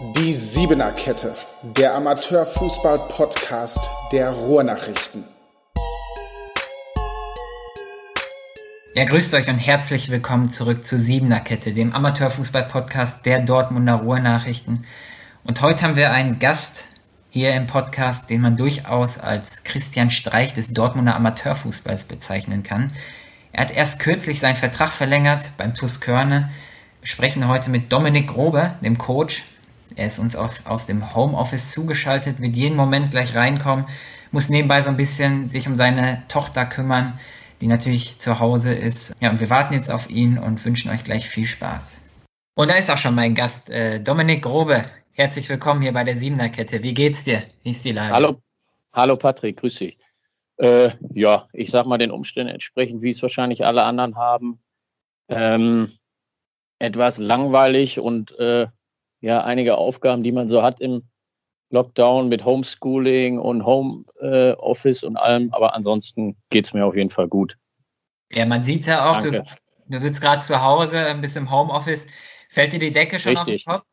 Die Siebener Kette, der Amateurfußball-Podcast der Ruhrnachrichten. Ja, grüßt euch und herzlich willkommen zurück zu Siebener Kette, dem Amateurfußball-Podcast der Dortmunder Ruhrnachrichten. Und heute haben wir einen Gast hier im Podcast, den man durchaus als Christian Streich des Dortmunder Amateurfußballs bezeichnen kann. Er hat erst kürzlich seinen Vertrag verlängert beim TuS Körne. Wir sprechen heute mit Dominik Grobe, dem Coach, er ist uns aus, aus dem Homeoffice zugeschaltet, wird jeden Moment gleich reinkommen, muss nebenbei so ein bisschen sich um seine Tochter kümmern, die natürlich zu Hause ist. Ja, und wir warten jetzt auf ihn und wünschen euch gleich viel Spaß. Und da ist auch schon mein Gast, äh, Dominik Grobe. Herzlich willkommen hier bei der Siebener Kette. Wie geht's dir? Wie ist die Lage? Hallo, hallo Patrick, grüß dich. Äh, ja, ich sag mal den Umständen entsprechend, wie es wahrscheinlich alle anderen haben. Ähm, etwas langweilig und äh, ja einige Aufgaben, die man so hat im Lockdown mit Homeschooling und Homeoffice äh, und allem. Aber ansonsten geht es mir auf jeden Fall gut. Ja, man sieht ja auch, du, du, sitzt gerade zu Hause, ein bisschen im Homeoffice. Fällt dir die Decke schon Richtig. auf den Kopf?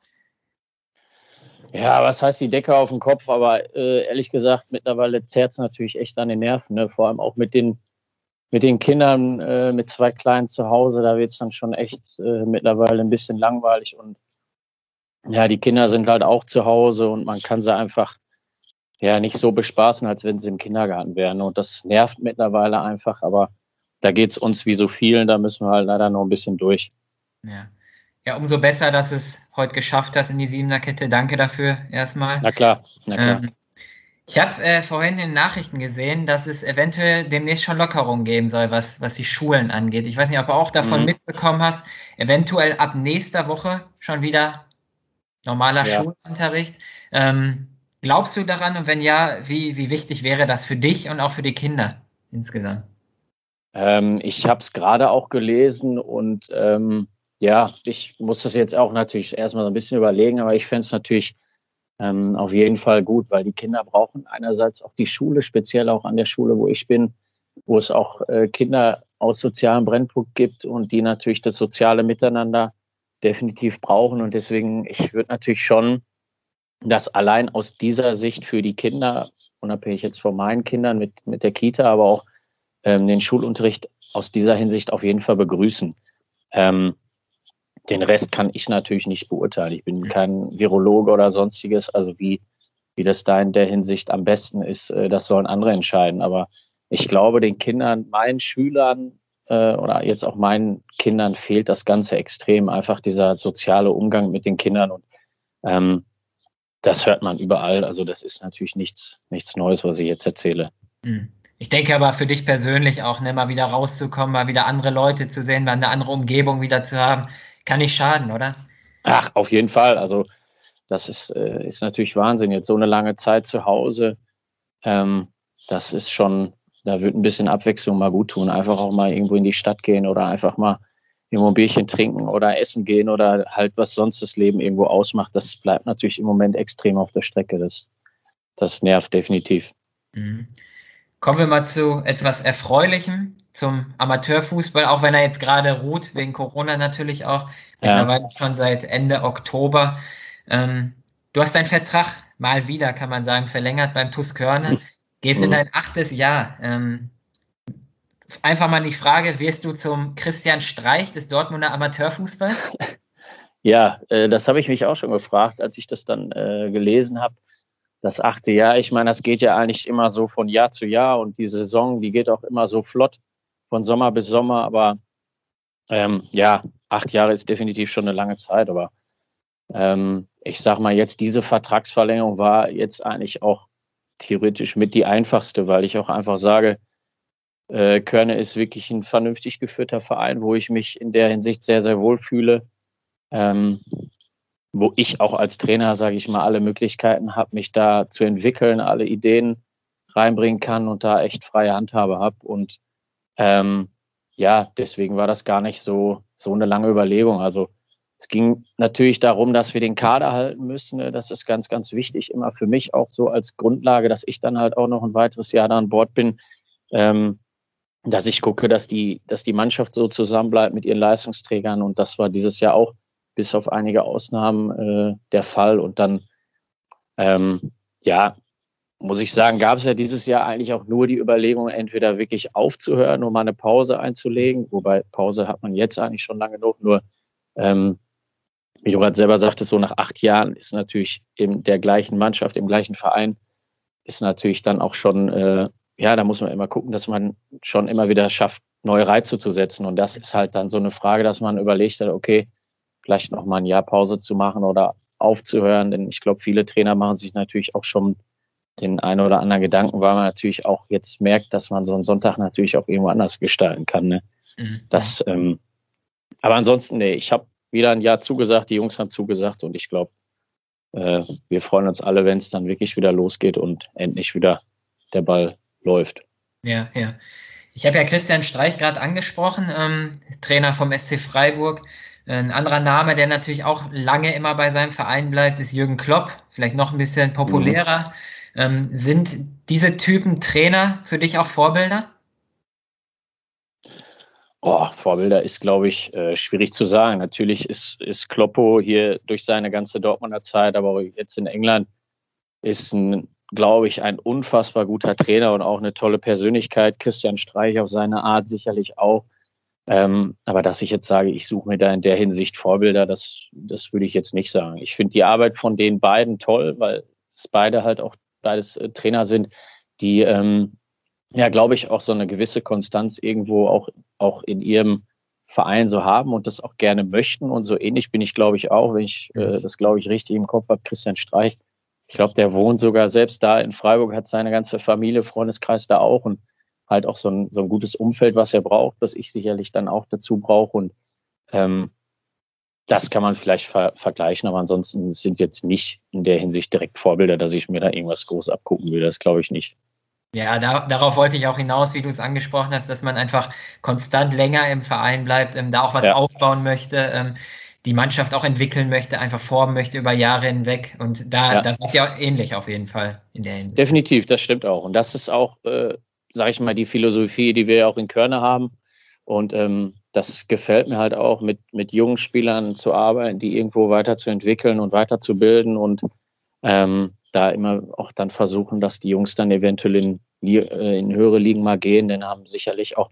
Ja, was heißt die Decke auf den Kopf? Aber äh, ehrlich gesagt, mittlerweile zerrt es natürlich echt an den Nerven. Ne? Vor allem auch mit den, mit den Kindern, äh, mit zwei Kleinen zu Hause. Da wird es dann schon echt äh, mittlerweile ein bisschen langweilig. Und ja, die Kinder sind halt auch zu Hause und man kann sie einfach ja nicht so bespaßen, als wenn sie im Kindergarten wären. Und das nervt mittlerweile einfach, aber da geht es uns wie so vielen, da müssen wir halt leider noch ein bisschen durch. Ja. Ja, umso besser, dass es heute geschafft hast in die Siebener Kette. Danke dafür erstmal. Na klar, na klar. Ähm, ich habe äh, vorhin in den Nachrichten gesehen, dass es eventuell demnächst schon Lockerungen geben soll, was, was die Schulen angeht. Ich weiß nicht, ob du auch davon mhm. mitbekommen hast. Eventuell ab nächster Woche schon wieder normaler ja. Schulunterricht. Ähm, glaubst du daran und wenn ja, wie, wie wichtig wäre das für dich und auch für die Kinder insgesamt? Ähm, ich habe es gerade auch gelesen und ähm, ja, ich muss das jetzt auch natürlich erstmal so ein bisschen überlegen, aber ich fände es natürlich ähm, auf jeden Fall gut, weil die Kinder brauchen einerseits auch die Schule, speziell auch an der Schule, wo ich bin, wo es auch äh, Kinder aus sozialem Brennpunkt gibt und die natürlich das soziale Miteinander definitiv brauchen. Und deswegen, ich würde natürlich schon das allein aus dieser Sicht für die Kinder, unabhängig jetzt von meinen Kindern mit, mit der Kita, aber auch ähm, den Schulunterricht aus dieser Hinsicht auf jeden Fall begrüßen. Ähm, den Rest kann ich natürlich nicht beurteilen. Ich bin kein Virologe oder sonstiges. Also wie, wie das da in der Hinsicht am besten ist, äh, das sollen andere entscheiden. Aber ich glaube, den Kindern, meinen Schülern äh, oder jetzt auch meinen Kindern fehlt das Ganze extrem, einfach dieser soziale Umgang mit den Kindern und ähm, das hört man überall. Also das ist natürlich nichts, nichts Neues, was ich jetzt erzähle. Hm. Ich denke aber für dich persönlich auch, ne, mal wieder rauszukommen, mal wieder andere Leute zu sehen, mal eine andere Umgebung wieder zu haben, kann nicht schaden, oder? Ach, auf jeden Fall. Also das ist, äh, ist natürlich Wahnsinn. Jetzt so eine lange Zeit zu Hause, ähm, das ist schon, da wird ein bisschen Abwechslung mal gut tun. Einfach auch mal irgendwo in die Stadt gehen oder einfach mal irgendwo ein Bierchen trinken oder essen gehen oder halt was sonst das Leben irgendwo ausmacht. Das bleibt natürlich im Moment extrem auf der Strecke. Das, das nervt definitiv. Mhm. Kommen wir mal zu etwas Erfreulichem, zum Amateurfußball, auch wenn er jetzt gerade ruht, wegen Corona natürlich auch. Mittlerweile ja. schon seit Ende Oktober. Ähm, du hast deinen Vertrag mal wieder, kann man sagen, verlängert beim TuS Körne. Gehst in mhm. dein achtes Jahr. Ähm, einfach mal die Frage, wirst du zum Christian Streich des Dortmunder Amateurfußball? Ja, äh, das habe ich mich auch schon gefragt, als ich das dann äh, gelesen habe. Das achte Jahr, ich meine, das geht ja eigentlich immer so von Jahr zu Jahr und die Saison, die geht auch immer so flott von Sommer bis Sommer. Aber ähm, ja, acht Jahre ist definitiv schon eine lange Zeit. Aber ähm, ich sage mal, jetzt diese Vertragsverlängerung war jetzt eigentlich auch theoretisch mit die einfachste, weil ich auch einfach sage, äh, Körne ist wirklich ein vernünftig geführter Verein, wo ich mich in der Hinsicht sehr, sehr wohl fühle. Ähm, wo ich auch als Trainer, sage ich mal, alle Möglichkeiten habe, mich da zu entwickeln, alle Ideen reinbringen kann und da echt freie Handhabe habe. Und ähm, ja, deswegen war das gar nicht so, so eine lange Überlegung. Also es ging natürlich darum, dass wir den Kader halten müssen. Ne? Das ist ganz, ganz wichtig, immer für mich auch so als Grundlage, dass ich dann halt auch noch ein weiteres Jahr da an Bord bin, ähm, dass ich gucke, dass die, dass die Mannschaft so zusammenbleibt mit ihren Leistungsträgern. Und das war dieses Jahr auch bis auf einige Ausnahmen äh, der Fall. Und dann, ähm, ja, muss ich sagen, gab es ja dieses Jahr eigentlich auch nur die Überlegung, entweder wirklich aufzuhören, um mal eine Pause einzulegen, wobei Pause hat man jetzt eigentlich schon lange genug, nur ähm, wie du gerade selber sagtest, so nach acht Jahren ist natürlich in der gleichen Mannschaft, im gleichen Verein, ist natürlich dann auch schon, äh, ja, da muss man immer gucken, dass man schon immer wieder schafft, neue Reize zu setzen. Und das ist halt dann so eine Frage, dass man überlegt hat, okay, vielleicht noch mal ein Jahr Pause zu machen oder aufzuhören. Denn ich glaube, viele Trainer machen sich natürlich auch schon den einen oder anderen Gedanken, weil man natürlich auch jetzt merkt, dass man so einen Sonntag natürlich auch irgendwo anders gestalten kann. Ne? Mhm. Das, ähm, aber ansonsten, nee, ich habe wieder ein Jahr zugesagt, die Jungs haben zugesagt und ich glaube, äh, wir freuen uns alle, wenn es dann wirklich wieder losgeht und endlich wieder der Ball läuft. Ja, ja. Ich habe ja Christian Streich gerade angesprochen, ähm, Trainer vom SC Freiburg. Ein anderer Name, der natürlich auch lange immer bei seinem Verein bleibt, ist Jürgen Klopp. Vielleicht noch ein bisschen populärer. Mhm. Ähm, sind diese Typen Trainer für dich auch Vorbilder? Oh, Vorbilder ist, glaube ich, äh, schwierig zu sagen. Natürlich ist, ist Kloppo hier durch seine ganze Dortmunder Zeit, aber auch jetzt in England ist ein, glaube ich, ein unfassbar guter Trainer und auch eine tolle Persönlichkeit. Christian Streich auf seine Art sicherlich auch. Ähm, aber dass ich jetzt sage, ich suche mir da in der Hinsicht Vorbilder, das, das würde ich jetzt nicht sagen. Ich finde die Arbeit von den beiden toll, weil es beide halt auch beides äh, Trainer sind, die ähm, ja, glaube ich, auch so eine gewisse Konstanz irgendwo auch, auch in ihrem Verein so haben und das auch gerne möchten. Und so ähnlich bin ich, glaube ich, auch, wenn ich äh, das, glaube ich, richtig im Kopf habe, Christian Streich. Ich glaube, der wohnt sogar selbst da in Freiburg, hat seine ganze Familie, Freundeskreis da auch und halt auch so ein, so ein gutes Umfeld, was er braucht, das ich sicherlich dann auch dazu brauche. Und ähm, das kann man vielleicht ver vergleichen, aber ansonsten sind jetzt nicht in der Hinsicht direkt Vorbilder, dass ich mir da irgendwas groß abgucken will. Das glaube ich nicht. Ja, da, darauf wollte ich auch hinaus, wie du es angesprochen hast, dass man einfach konstant länger im Verein bleibt, ähm, da auch was ja. aufbauen möchte, ähm, die Mannschaft auch entwickeln möchte, einfach formen möchte über Jahre hinweg. Und da, ja. da seid ihr auch ähnlich auf jeden Fall in der Hinsicht. Definitiv, das stimmt auch. Und das ist auch, äh, sage ich mal, die Philosophie, die wir auch in Körne haben. Und ähm, das gefällt mir halt auch, mit, mit jungen Spielern zu arbeiten, die irgendwo weiterzuentwickeln und weiterzubilden und ähm, da immer auch dann versuchen, dass die Jungs dann eventuell in, äh, in höhere Ligen mal gehen, denn haben sicherlich auch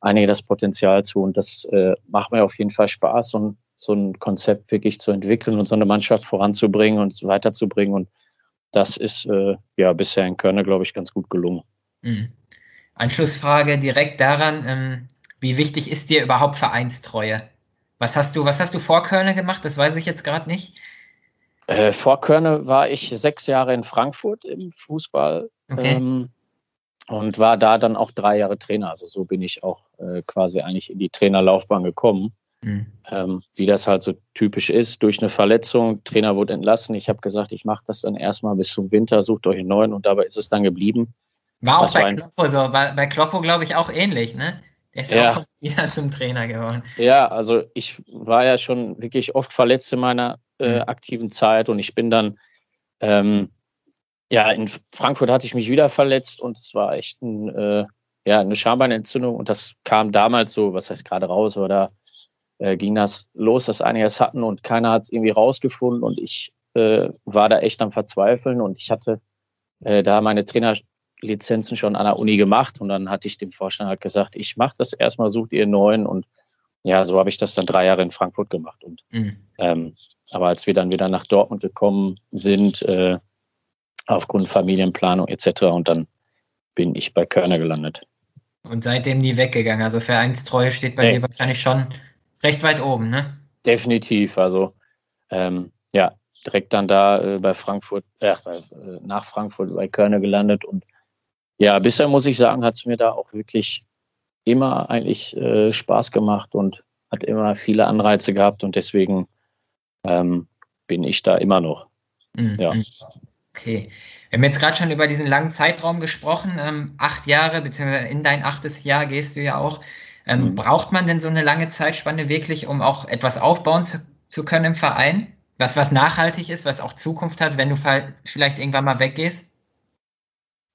einige das Potenzial zu und das äh, macht mir auf jeden Fall Spaß und so ein Konzept wirklich zu entwickeln und so eine Mannschaft voranzubringen und weiterzubringen und das ist äh, ja bisher in Körner, glaube ich, ganz gut gelungen. Mhm. Anschlussfrage direkt daran, ähm, wie wichtig ist dir überhaupt Vereinstreue? Was hast du, was hast du vor Köln gemacht? Das weiß ich jetzt gerade nicht. Äh, vor Köln war ich sechs Jahre in Frankfurt im Fußball okay. ähm, und war da dann auch drei Jahre Trainer. Also so bin ich auch äh, quasi eigentlich in die Trainerlaufbahn gekommen. Mhm. Ähm, wie das halt so typisch ist, durch eine Verletzung, Trainer wurde entlassen. Ich habe gesagt, ich mache das dann erstmal bis zum Winter, sucht euch einen neuen und dabei ist es dann geblieben. War auch bei Kloppo so, bei, bei Kloppo glaube ich auch ähnlich, ne? Er ist ja auch wieder zum Trainer geworden. Ja, also ich war ja schon wirklich oft verletzt in meiner äh, mhm. aktiven Zeit und ich bin dann, ähm, ja, in Frankfurt hatte ich mich wieder verletzt und es war echt ein, äh, ja, eine Schambeinentzündung und das kam damals so, was heißt gerade raus, oder äh, ging das los, dass einige es hatten und keiner hat es irgendwie rausgefunden und ich äh, war da echt am Verzweifeln und ich hatte äh, da meine Trainer Lizenzen schon an der Uni gemacht und dann hatte ich dem Vorstand halt gesagt, ich mache das erstmal, sucht ihr einen neuen und ja, so habe ich das dann drei Jahre in Frankfurt gemacht. Und mhm. ähm, aber als wir dann wieder nach Dortmund gekommen sind, äh, aufgrund Familienplanung etc. und dann bin ich bei Körner gelandet. Und seitdem nie weggegangen. Also Vereinstreue steht bei nee. dir wahrscheinlich schon recht weit oben, ne? Definitiv. Also ähm, ja, direkt dann da äh, bei Frankfurt, äh, nach Frankfurt bei Körner gelandet und ja, bisher muss ich sagen, hat es mir da auch wirklich immer eigentlich äh, Spaß gemacht und hat immer viele Anreize gehabt und deswegen ähm, bin ich da immer noch. Mhm. Ja. Okay. Wir haben jetzt gerade schon über diesen langen Zeitraum gesprochen. Ähm, acht Jahre, beziehungsweise in dein achtes Jahr gehst du ja auch. Ähm, mhm. Braucht man denn so eine lange Zeitspanne wirklich, um auch etwas aufbauen zu, zu können im Verein? Was, was nachhaltig ist, was auch Zukunft hat, wenn du vielleicht irgendwann mal weggehst?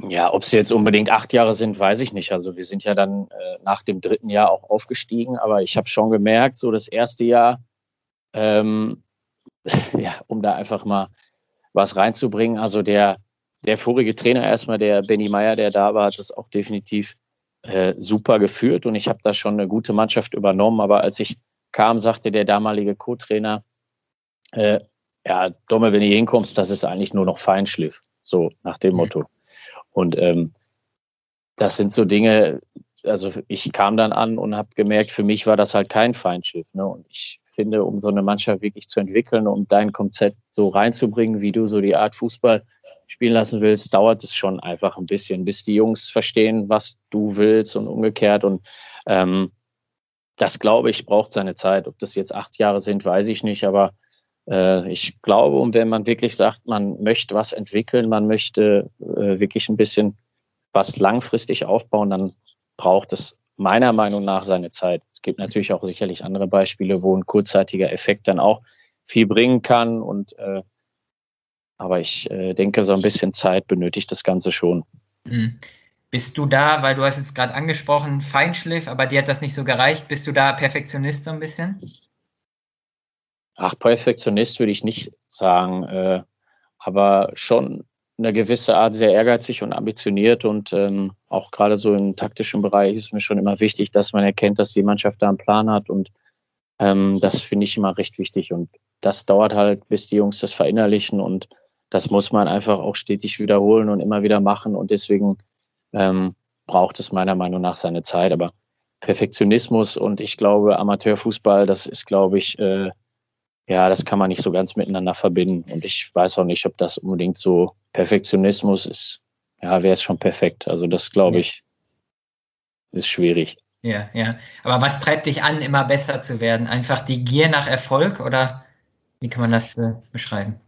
Ja, ob es jetzt unbedingt acht Jahre sind, weiß ich nicht. Also wir sind ja dann äh, nach dem dritten Jahr auch aufgestiegen, aber ich habe schon gemerkt, so das erste Jahr ähm, ja, um da einfach mal was reinzubringen. Also der, der vorige Trainer erstmal, der Benny Meyer, der da war, hat das auch definitiv äh, super geführt und ich habe da schon eine gute Mannschaft übernommen. Aber als ich kam, sagte der damalige Co-Trainer, äh, ja, Domme, wenn du hinkommst, das ist eigentlich nur noch Feinschliff. So nach dem mhm. Motto. Und ähm, das sind so Dinge, also ich kam dann an und habe gemerkt, für mich war das halt kein Feindschiff. Ne? Und ich finde, um so eine Mannschaft wirklich zu entwickeln, um dein Konzept so reinzubringen, wie du so die Art Fußball spielen lassen willst, dauert es schon einfach ein bisschen, bis die Jungs verstehen, was du willst und umgekehrt. Und ähm, das, glaube ich, braucht seine Zeit. Ob das jetzt acht Jahre sind, weiß ich nicht. Aber ich glaube, wenn man wirklich sagt, man möchte was entwickeln, man möchte äh, wirklich ein bisschen was langfristig aufbauen, dann braucht es meiner Meinung nach seine Zeit. Es gibt natürlich auch sicherlich andere Beispiele, wo ein kurzzeitiger Effekt dann auch viel bringen kann. Und äh, aber ich äh, denke, so ein bisschen Zeit benötigt das Ganze schon. Mhm. Bist du da, weil du hast jetzt gerade angesprochen, Feinschliff, aber dir hat das nicht so gereicht, bist du da Perfektionist so ein bisschen? Ach, Perfektionist würde ich nicht sagen, äh, aber schon eine gewisse Art sehr ehrgeizig und ambitioniert und ähm, auch gerade so im taktischen Bereich ist mir schon immer wichtig, dass man erkennt, dass die Mannschaft da einen Plan hat und ähm, das finde ich immer recht wichtig und das dauert halt, bis die Jungs das verinnerlichen und das muss man einfach auch stetig wiederholen und immer wieder machen und deswegen ähm, braucht es meiner Meinung nach seine Zeit, aber Perfektionismus und ich glaube Amateurfußball, das ist glaube ich äh, ja, das kann man nicht so ganz miteinander verbinden. Und ich weiß auch nicht, ob das unbedingt so Perfektionismus ist. Ja, wäre es schon perfekt. Also das glaube ich ist schwierig. Ja, ja. Aber was treibt dich an, immer besser zu werden? Einfach die Gier nach Erfolg oder wie kann man das beschreiben?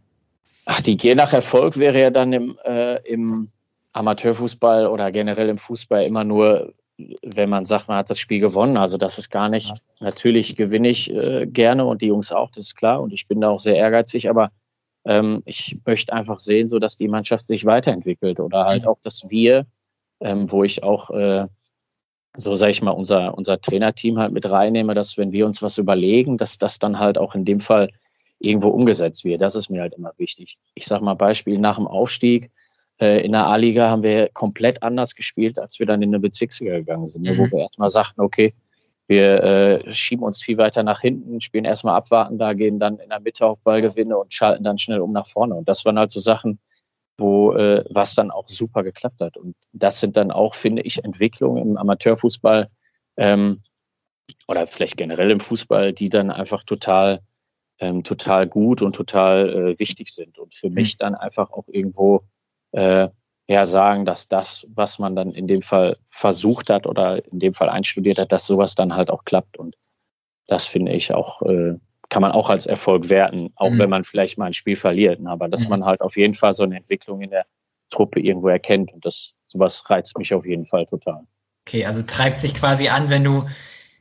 Ach, die Gier nach Erfolg wäre ja dann im, äh, im Amateurfußball oder generell im Fußball immer nur wenn man sagt, man hat das Spiel gewonnen. Also das ist gar nicht, natürlich gewinne ich äh, gerne und die Jungs auch, das ist klar. Und ich bin da auch sehr ehrgeizig, aber ähm, ich möchte einfach sehen, so dass die Mannschaft sich weiterentwickelt oder halt auch, dass wir, ähm, wo ich auch, äh, so sage ich mal, unser, unser Trainerteam halt mit reinnehme, dass wenn wir uns was überlegen, dass das dann halt auch in dem Fall irgendwo umgesetzt wird. Das ist mir halt immer wichtig. Ich sage mal Beispiel nach dem Aufstieg, äh, in der A-Liga haben wir komplett anders gespielt, als wir dann in eine Bezirksliga gegangen sind, mhm. wo wir erstmal sagten, okay, wir äh, schieben uns viel weiter nach hinten, spielen erstmal abwarten, da gehen dann in der Mitte auf Ballgewinne und schalten dann schnell um nach vorne. Und das waren halt so Sachen, wo äh, was dann auch super geklappt hat. Und das sind dann auch, finde ich, Entwicklungen im Amateurfußball ähm, oder vielleicht generell im Fußball, die dann einfach total, ähm, total gut und total äh, wichtig sind. Und für mhm. mich dann einfach auch irgendwo äh, ja sagen, dass das, was man dann in dem Fall versucht hat oder in dem Fall einstudiert hat, dass sowas dann halt auch klappt. Und das finde ich auch, äh, kann man auch als Erfolg werten, auch mhm. wenn man vielleicht mal ein Spiel verliert. Ne? Aber dass mhm. man halt auf jeden Fall so eine Entwicklung in der Truppe irgendwo erkennt. Und das sowas reizt mich auf jeden Fall total. Okay, also treibt sich quasi an, wenn du,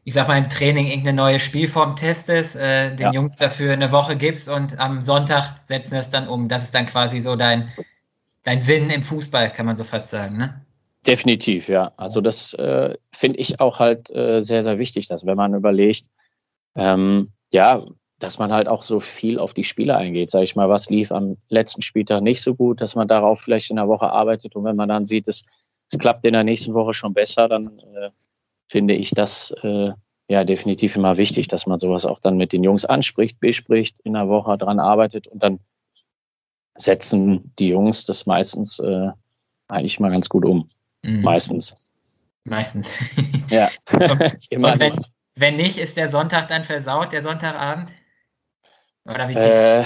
ich sag mal, im Training irgendeine neue Spielform testest, äh, den ja. Jungs dafür eine Woche gibst und am Sonntag setzen wir es dann um. Das ist dann quasi so dein dein Sinn im Fußball, kann man so fast sagen, ne? Definitiv, ja. Also das äh, finde ich auch halt äh, sehr, sehr wichtig, dass wenn man überlegt, ähm, ja, dass man halt auch so viel auf die Spiele eingeht, sage ich mal, was lief am letzten Spieltag nicht so gut, dass man darauf vielleicht in der Woche arbeitet und wenn man dann sieht, es, es klappt in der nächsten Woche schon besser, dann äh, finde ich das äh, ja definitiv immer wichtig, dass man sowas auch dann mit den Jungs anspricht, bespricht, in der Woche dran arbeitet und dann setzen die Jungs das meistens äh, eigentlich mal ganz gut um. Mhm. Meistens. Meistens. ja. Immer wenn, wenn nicht, ist der Sonntag dann versaut, der Sonntagabend? Oder wie äh,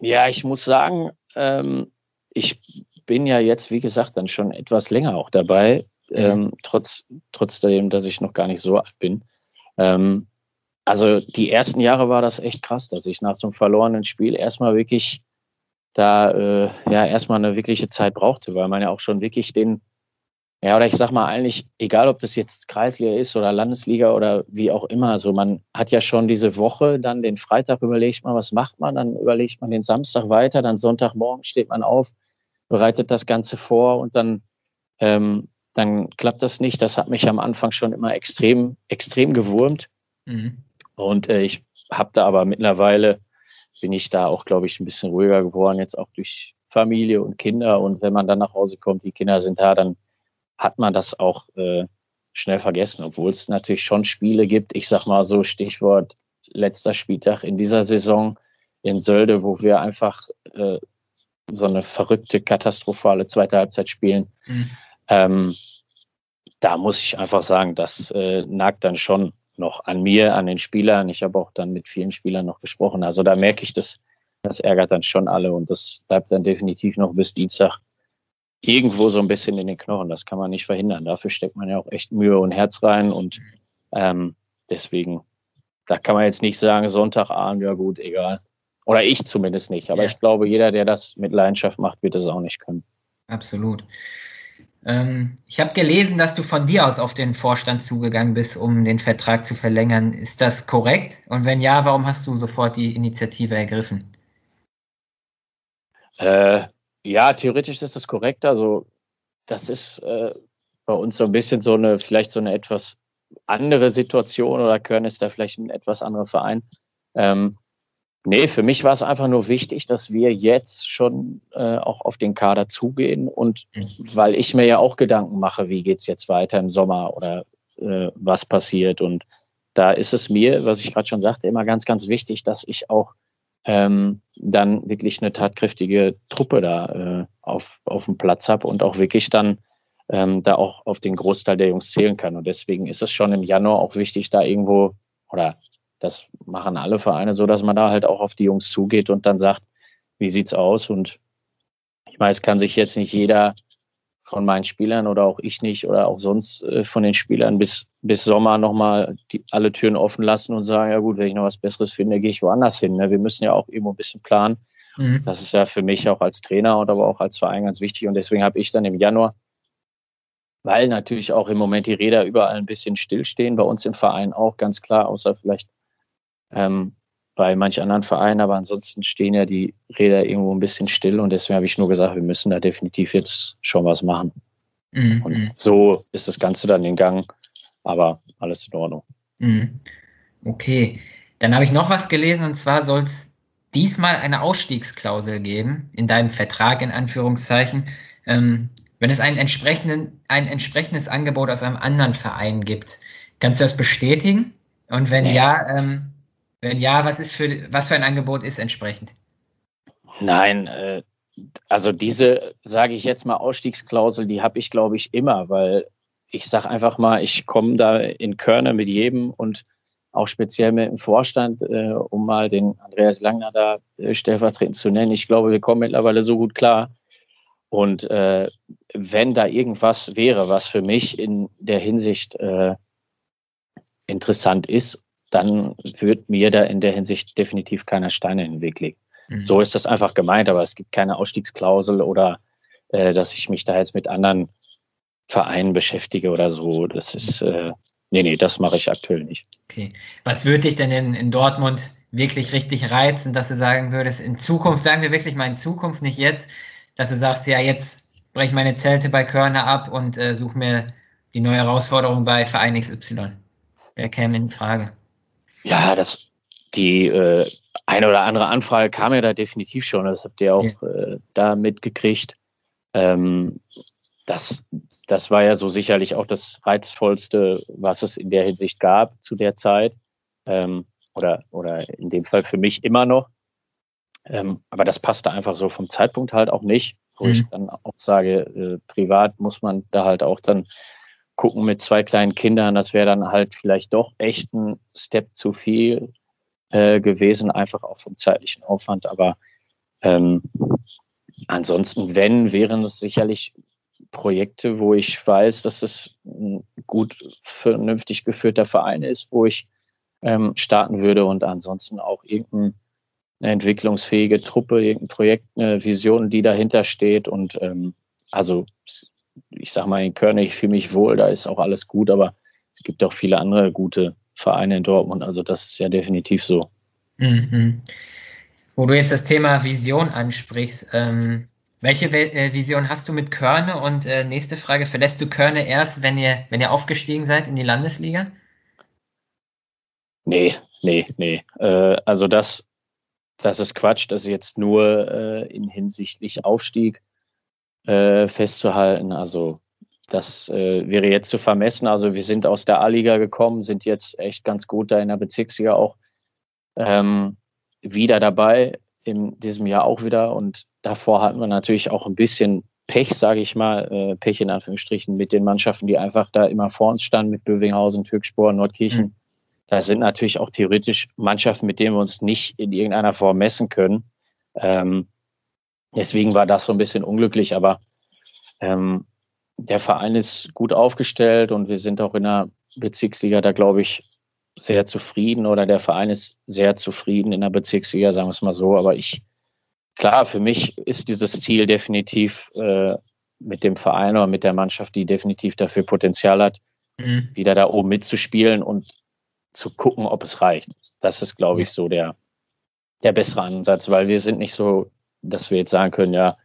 Ja, ich muss sagen, ähm, ich bin ja jetzt, wie gesagt, dann schon etwas länger auch dabei, mhm. ähm, trotz, trotzdem, dass ich noch gar nicht so alt bin. Ähm, also die ersten Jahre war das echt krass, dass ich nach so einem verlorenen Spiel erstmal wirklich da äh, ja erstmal eine wirkliche Zeit brauchte, weil man ja auch schon wirklich den, ja, oder ich sag mal eigentlich, egal ob das jetzt Kreisliga ist oder Landesliga oder wie auch immer, so man hat ja schon diese Woche, dann den Freitag überlegt man, was macht man, dann überlegt man den Samstag weiter, dann Sonntagmorgen steht man auf, bereitet das Ganze vor und dann, ähm, dann klappt das nicht. Das hat mich am Anfang schon immer extrem, extrem gewurmt. Mhm. Und äh, ich habe da aber mittlerweile, bin ich da auch, glaube ich, ein bisschen ruhiger geworden, jetzt auch durch Familie und Kinder. Und wenn man dann nach Hause kommt, die Kinder sind da, dann hat man das auch äh, schnell vergessen, obwohl es natürlich schon Spiele gibt. Ich sag mal so, Stichwort letzter Spieltag in dieser Saison in Sölde, wo wir einfach äh, so eine verrückte, katastrophale zweite Halbzeit spielen. Mhm. Ähm, da muss ich einfach sagen, das äh, nagt dann schon noch an mir, an den Spielern. Ich habe auch dann mit vielen Spielern noch gesprochen. Also da merke ich, das, das ärgert dann schon alle und das bleibt dann definitiv noch bis Dienstag irgendwo so ein bisschen in den Knochen. Das kann man nicht verhindern. Dafür steckt man ja auch echt Mühe und Herz rein und ähm, deswegen, da kann man jetzt nicht sagen, Sonntagabend, ja gut, egal. Oder ich zumindest nicht. Aber ja. ich glaube, jeder, der das mit Leidenschaft macht, wird es auch nicht können. Absolut. Ähm, ich habe gelesen, dass du von dir aus auf den Vorstand zugegangen bist, um den Vertrag zu verlängern. Ist das korrekt? Und wenn ja, warum hast du sofort die Initiative ergriffen? Äh, ja, theoretisch ist das korrekt. Also das ist äh, bei uns so ein bisschen so eine, vielleicht so eine etwas andere Situation oder Köln ist da vielleicht ein etwas anderer Verein. Ähm, Nee, für mich war es einfach nur wichtig, dass wir jetzt schon äh, auch auf den Kader zugehen und mhm. weil ich mir ja auch Gedanken mache, wie geht's jetzt weiter im Sommer oder äh, was passiert. Und da ist es mir, was ich gerade schon sagte, immer ganz, ganz wichtig, dass ich auch ähm, dann wirklich eine tatkräftige Truppe da äh, auf, auf dem Platz habe und auch wirklich dann ähm, da auch auf den Großteil der Jungs zählen kann. Und deswegen ist es schon im Januar auch wichtig, da irgendwo oder das machen alle Vereine so, dass man da halt auch auf die Jungs zugeht und dann sagt, wie sieht's aus? Und ich meine, es kann sich jetzt nicht jeder von meinen Spielern oder auch ich nicht oder auch sonst äh, von den Spielern bis, bis Sommer nochmal alle Türen offen lassen und sagen, ja gut, wenn ich noch was Besseres finde, gehe ich woanders hin. Ne? Wir müssen ja auch irgendwo ein bisschen planen. Mhm. Das ist ja für mich auch als Trainer und aber auch als Verein ganz wichtig. Und deswegen habe ich dann im Januar, weil natürlich auch im Moment die Räder überall ein bisschen stillstehen, bei uns im Verein auch ganz klar, außer vielleicht ähm, bei manch anderen Vereinen, aber ansonsten stehen ja die Räder irgendwo ein bisschen still und deswegen habe ich nur gesagt, wir müssen da definitiv jetzt schon was machen. Mhm. Und so ist das Ganze dann in Gang, aber alles in Ordnung. Mhm. Okay, dann habe ich noch was gelesen und zwar soll es diesmal eine Ausstiegsklausel geben in deinem Vertrag in Anführungszeichen, ähm, wenn es ein, entsprechenden, ein entsprechendes Angebot aus einem anderen Verein gibt. Kannst du das bestätigen? Und wenn nee. ja, ähm, wenn ja, was ist für was für ein Angebot ist entsprechend? Nein, äh, also diese, sage ich jetzt mal, Ausstiegsklausel, die habe ich, glaube ich, immer, weil ich sage einfach mal, ich komme da in Körner mit jedem und auch speziell mit dem Vorstand, äh, um mal den Andreas Langner da äh, stellvertretend zu nennen. Ich glaube, wir kommen mittlerweile so gut klar. Und äh, wenn da irgendwas wäre, was für mich in der Hinsicht äh, interessant ist dann wird mir da in der Hinsicht definitiv keiner Steine in den Weg legen. Mhm. So ist das einfach gemeint, aber es gibt keine Ausstiegsklausel oder äh, dass ich mich da jetzt mit anderen Vereinen beschäftige oder so. Das ist, äh, nee, nee, das mache ich aktuell nicht. Okay. Was würde dich denn in, in Dortmund wirklich richtig reizen, dass du sagen würdest, in Zukunft, sagen wir wirklich mal in Zukunft, nicht jetzt, dass du sagst, ja, jetzt breche ich meine Zelte bei Körner ab und äh, suche mir die neue Herausforderung bei Verein XY. Wer käme in Frage? Ja, das, die äh, eine oder andere Anfrage kam ja da definitiv schon. Das habt ihr auch ja. äh, da mitgekriegt. Ähm, das, das war ja so sicherlich auch das Reizvollste, was es in der Hinsicht gab zu der Zeit. Ähm, oder, oder in dem Fall für mich immer noch. Ähm, aber das passte einfach so vom Zeitpunkt halt auch nicht, wo mhm. ich dann auch sage, äh, privat muss man da halt auch dann gucken mit zwei kleinen Kindern, das wäre dann halt vielleicht doch echt ein Step zu viel äh, gewesen, einfach auch vom zeitlichen Aufwand. Aber ähm, ansonsten, wenn, wären es sicherlich Projekte, wo ich weiß, dass es ein gut vernünftig geführter Verein ist, wo ich ähm, starten würde und ansonsten auch irgendeine entwicklungsfähige Truppe, irgendein Projekt, eine Vision, die dahinter steht und ähm, also ich sag mal, in Köln, ich fühle mich wohl, da ist auch alles gut, aber es gibt auch viele andere gute Vereine in Dortmund. Also das ist ja definitiv so. Mhm. Wo du jetzt das Thema Vision ansprichst, ähm, welche äh, Vision hast du mit Körne? Und äh, nächste Frage, verlässt du Körne erst, wenn ihr, wenn ihr aufgestiegen seid in die Landesliga? Nee, nee, nee. Äh, also das, das ist Quatsch, das ist jetzt nur äh, in hinsichtlich Aufstieg äh, festzuhalten. Also das äh, wäre jetzt zu vermessen. Also wir sind aus der A-Liga gekommen, sind jetzt echt ganz gut da in der Bezirksliga auch ähm, wieder dabei, in diesem Jahr auch wieder. Und davor hatten wir natürlich auch ein bisschen Pech, sage ich mal, äh, Pech in Anführungsstrichen mit den Mannschaften, die einfach da immer vor uns standen, mit Bövinghausen, Türkspor, Nordkirchen. Mhm. Da sind natürlich auch theoretisch Mannschaften, mit denen wir uns nicht in irgendeiner Form messen können. Ähm, deswegen war das so ein bisschen unglücklich, aber ähm, der Verein ist gut aufgestellt und wir sind auch in der Bezirksliga da, glaube ich, sehr zufrieden oder der Verein ist sehr zufrieden in der Bezirksliga, sagen wir es mal so. Aber ich, klar, für mich ist dieses Ziel definitiv äh, mit dem Verein oder mit der Mannschaft, die definitiv dafür Potenzial hat, mhm. wieder da oben mitzuspielen und zu gucken, ob es reicht. Das ist, glaube ich, so der, der bessere Ansatz, weil wir sind nicht so, dass wir jetzt sagen können, ja,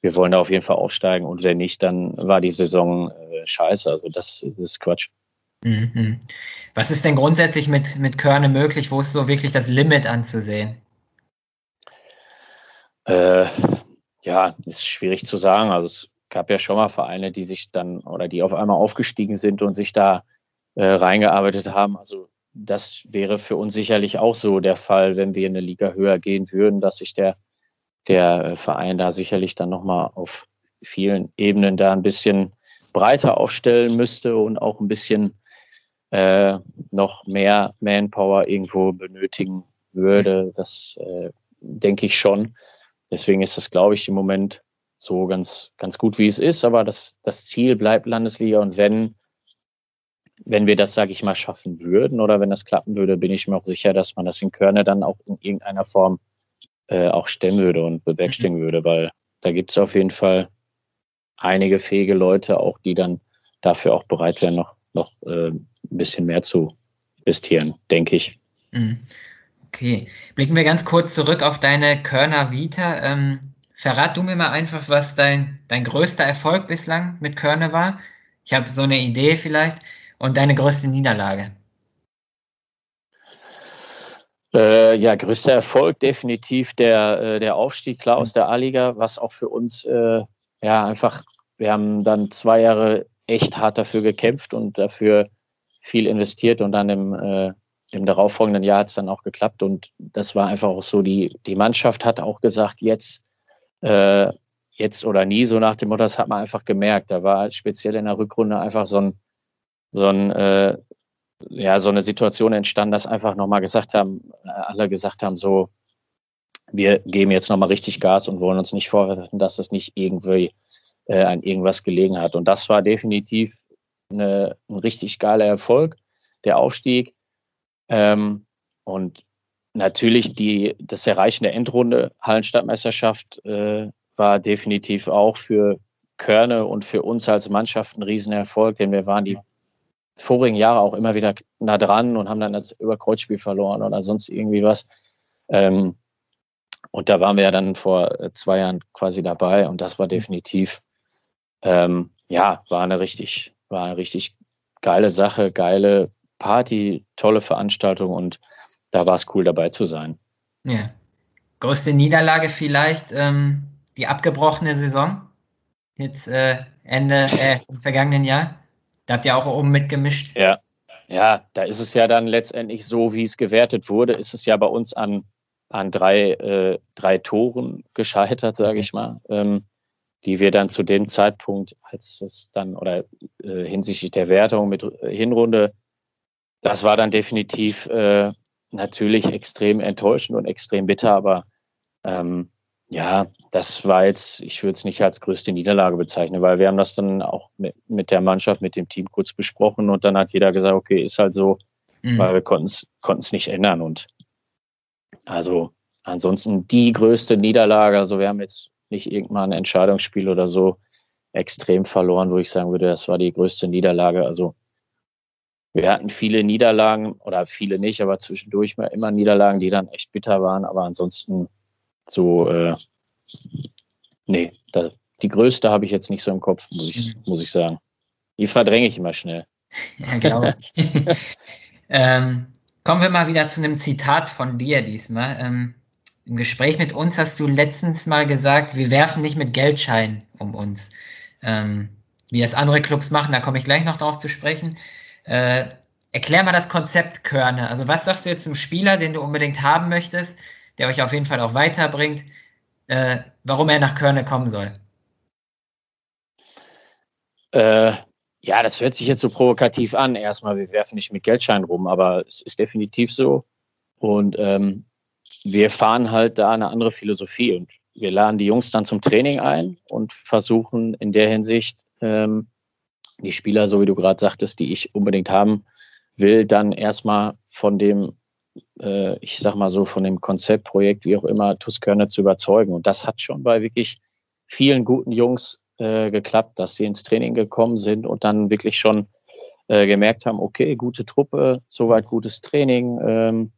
wir wollen da auf jeden Fall aufsteigen und wenn nicht, dann war die Saison äh, scheiße. Also das, das ist Quatsch. Mhm. Was ist denn grundsätzlich mit, mit Körne möglich? Wo ist so wirklich das Limit anzusehen? Äh, ja, ist schwierig zu sagen. Also es gab ja schon mal Vereine, die sich dann oder die auf einmal aufgestiegen sind und sich da äh, reingearbeitet haben. Also das wäre für uns sicherlich auch so der Fall, wenn wir in eine Liga höher gehen würden, dass sich der, der Verein da sicherlich dann nochmal auf vielen Ebenen da ein bisschen breiter aufstellen müsste und auch ein bisschen äh, noch mehr Manpower irgendwo benötigen würde. Das äh, denke ich schon. Deswegen ist das, glaube ich, im Moment so ganz, ganz gut, wie es ist. Aber das, das Ziel bleibt Landesliga. Und wenn, wenn wir das, sage ich mal, schaffen würden oder wenn das klappen würde, bin ich mir auch sicher, dass man das in Körne dann auch in irgendeiner Form äh, auch stemmen würde und bewerkstelligen würde, weil da gibt es auf jeden Fall einige fähige Leute auch, die dann dafür auch bereit wären, noch, noch äh, ein bisschen mehr zu investieren, denke ich. Mhm. Okay, blicken wir ganz kurz zurück auf deine Körner Vita. Ähm, verrat du mir mal einfach, was dein, dein größter Erfolg bislang mit Körner war. Ich habe so eine Idee vielleicht. Und deine größte Niederlage. Äh, ja, größter Erfolg definitiv der, äh, der Aufstieg klar aus der A-Liga, was auch für uns äh, ja einfach, wir haben dann zwei Jahre echt hart dafür gekämpft und dafür viel investiert und dann im, äh, im darauffolgenden Jahr hat es dann auch geklappt und das war einfach auch so, die, die Mannschaft hat auch gesagt, jetzt, äh, jetzt oder nie, so nach dem Motto, das hat man einfach gemerkt. Da war speziell in der Rückrunde einfach so ein, so ein, äh, ja, so eine Situation entstanden, dass einfach nochmal gesagt haben, äh, alle gesagt haben, so, wir geben jetzt nochmal richtig Gas und wollen uns nicht vorwerfen, dass es nicht irgendwie äh, an irgendwas gelegen hat. Und das war definitiv eine, ein richtig geiler Erfolg, der Aufstieg. Ähm, und natürlich die, das Erreichen der Endrunde Hallenstadtmeisterschaft äh, war definitiv auch für Körne und für uns als Mannschaft ein Riesenerfolg, denn wir waren die vorigen Jahre auch immer wieder nah dran und haben dann das Überkreuzspiel verloren oder sonst irgendwie was. Ähm, und da waren wir ja dann vor zwei Jahren quasi dabei und das war definitiv, ähm, ja, war eine richtig, war eine richtig geile Sache, geile Party, tolle Veranstaltung und da war es cool dabei zu sein. Ja. Größte Niederlage vielleicht ähm, die abgebrochene Saison? Jetzt äh, Ende äh, im vergangenen Jahr? Da habt ihr auch oben mitgemischt. Ja. Ja, da ist es ja dann letztendlich so, wie es gewertet wurde, ist es ja bei uns an, an drei, äh, drei Toren gescheitert, sage ich mal. Ähm, die wir dann zu dem Zeitpunkt, als es dann oder äh, hinsichtlich der Wertung mit Hinrunde, das war dann definitiv äh, natürlich extrem enttäuschend und extrem bitter, aber ähm, ja, das war jetzt, ich würde es nicht als größte Niederlage bezeichnen, weil wir haben das dann auch mit, mit der Mannschaft, mit dem Team kurz besprochen und dann hat jeder gesagt, okay, ist halt so, mhm. weil wir konnten es nicht ändern und also ansonsten die größte Niederlage, also wir haben jetzt nicht irgendwann ein Entscheidungsspiel oder so extrem verloren, wo ich sagen würde, das war die größte Niederlage. Also wir hatten viele Niederlagen oder viele nicht, aber zwischendurch mal immer Niederlagen, die dann echt bitter waren. Aber ansonsten so, äh, nee, da, die größte habe ich jetzt nicht so im Kopf, muss ich, mhm. muss ich sagen. Die verdränge ich immer schnell. Ja, glaube ich. ähm, Kommen wir mal wieder zu einem Zitat von dir diesmal. Ähm, Im Gespräch mit uns hast du letztens mal gesagt, wir werfen nicht mit Geldscheinen um uns. Ähm, wie das andere Clubs machen, da komme ich gleich noch drauf zu sprechen. Äh, erklär mal das Konzept Körne. Also was sagst du jetzt zum Spieler, den du unbedingt haben möchtest, der euch auf jeden Fall auch weiterbringt, äh, warum er nach Körne kommen soll? Äh, ja, das hört sich jetzt so provokativ an. Erstmal, wir werfen nicht mit Geldscheinen rum, aber es ist definitiv so. Und ähm, wir fahren halt da eine andere Philosophie und wir laden die Jungs dann zum Training ein und versuchen in der Hinsicht ähm, die Spieler, so wie du gerade sagtest, die ich unbedingt haben will, dann erstmal von dem, äh, ich sag mal so, von dem Konzeptprojekt, wie auch immer, Tuskörner zu überzeugen. Und das hat schon bei wirklich vielen guten Jungs äh, geklappt, dass sie ins Training gekommen sind und dann wirklich schon äh, gemerkt haben, okay, gute Truppe, soweit gutes Training, ähm,